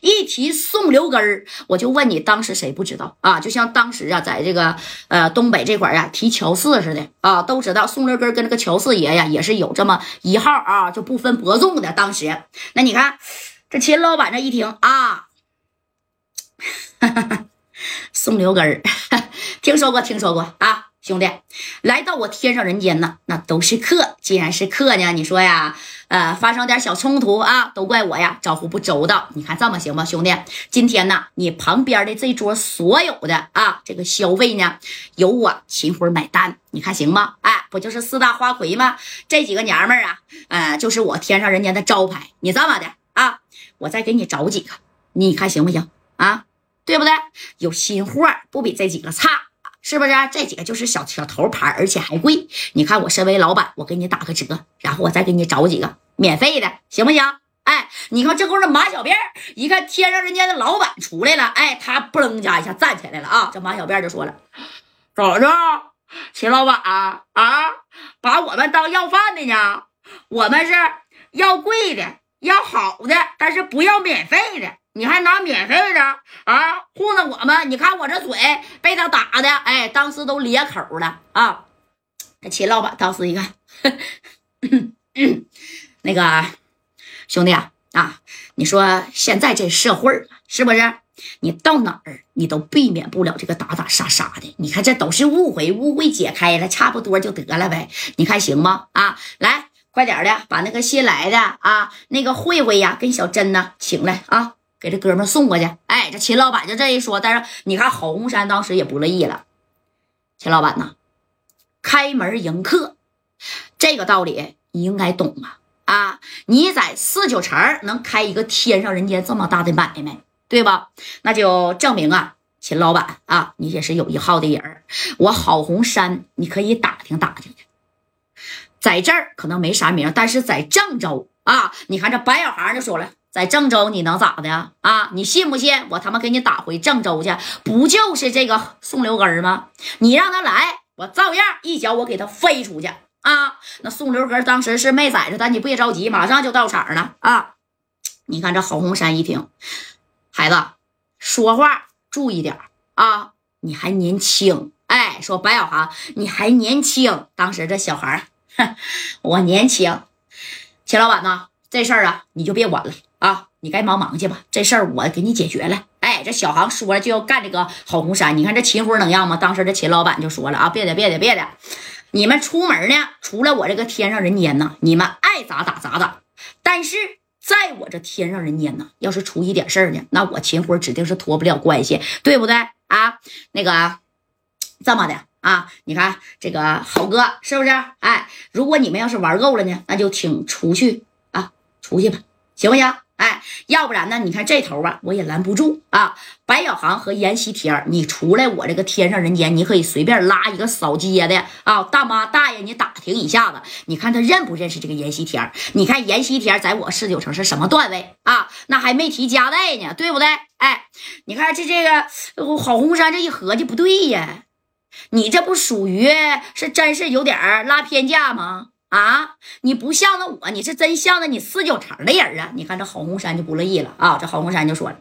一提宋留根儿，我就问你，当时谁不知道啊？就像当时啊，在这个呃东北这块儿啊，提乔四似的啊，都知道宋留根跟那个乔四爷呀，也是有这么一号啊，就不分伯仲的。当时，那你看这秦老板这一听啊，宋留根儿，听说过，听说过啊。兄弟，来到我天上人间呢，那都是客。既然是客呢，你说呀，呃，发生点小冲突啊，都怪我呀，招呼不周到。你看这么行吗，兄弟？今天呢，你旁边的这桌所有的啊，这个消费呢，由我秦辉买单。你看行吗？哎，不就是四大花魁吗？这几个娘们儿啊，呃，就是我天上人间的招牌。你这么的啊，我再给你找几个，你看行不行啊？对不对？有新货，不比这几个差。是不是这几个就是小小头牌，而且还贵？你看我身为老板，我给你打个折，然后我再给你找几个免费的，行不行？哎，你看这功夫马小辫一看天上人家的老板出来了，哎，他嘣家一下站起来了啊！这马小辫就说了：“咋着，秦老板啊啊，把我们当要饭的呢？我们是要贵的，要好的，但是不要免费的。”你还拿免费的啊糊弄我们？你看我这嘴被他打的，哎，当时都咧口了啊！秦老板当时一看，那个兄弟啊啊，你说现在这社会是不是？你到哪儿你都避免不了这个打打杀杀的。你看这都是误会，误会解开了，差不多就得了呗。你看行吗？啊，来快点的，把那个新来的啊，那个慧慧呀，跟小珍呢请来啊。给这哥们送过去，哎，这秦老板就这一说，但是你看郝红山当时也不乐意了。秦老板呐，开门迎客，这个道理你应该懂啊！啊，你在四九城能开一个天上人间这么大的买卖，对吧？那就证明啊，秦老板啊，你也是有一号的人我郝红山，你可以打听打听去，在这儿可能没啥名，但是在郑州啊，你看这白小航就说了。在郑州你能咋的啊？你信不信我他妈给你打回郑州去？不就是这个宋留根吗？你让他来，我照样一脚我给他飞出去啊！那宋留根当时是没宰着但，你别着急，马上就到场了啊！你看这郝红山一听，孩子说话注意点啊！你还年轻，哎，说白小航你还年轻。当时这小孩我年轻。秦老板呢？这事儿啊，你就别管了。啊，你该忙忙去吧，这事儿我给你解决了。哎，这小航说了就要干这个郝红山，你看这秦辉能让吗？当时这秦老板就说了啊，别的别的别的，你们出门呢，除了我这个天上人间呢，你们爱咋打咋打。但是在我这天上人间呢，要是出一点事儿呢，那我秦辉指定是脱不了关系，对不对啊？那个这么的啊，你看这个好哥是不是？哎，如果你们要是玩够了呢，那就请出去，出去吧，行不行？哎，要不然呢？你看这头啊，我也拦不住啊。白小航和闫西天，你出来，我这个天上人间，你可以随便拉一个扫街的啊，大妈大爷，你打听一下子，你看他认不认识这个闫西天？你看闫西天在我四九城是什么段位啊？那还没提家带呢，对不对？哎，你看这这个郝红山这一合计不对呀，你这不属于是真是有点拉偏架吗？你不向着我，你是真向着你四九城的人啊！你看这郝红山就不乐意了啊！这郝红山就说了：“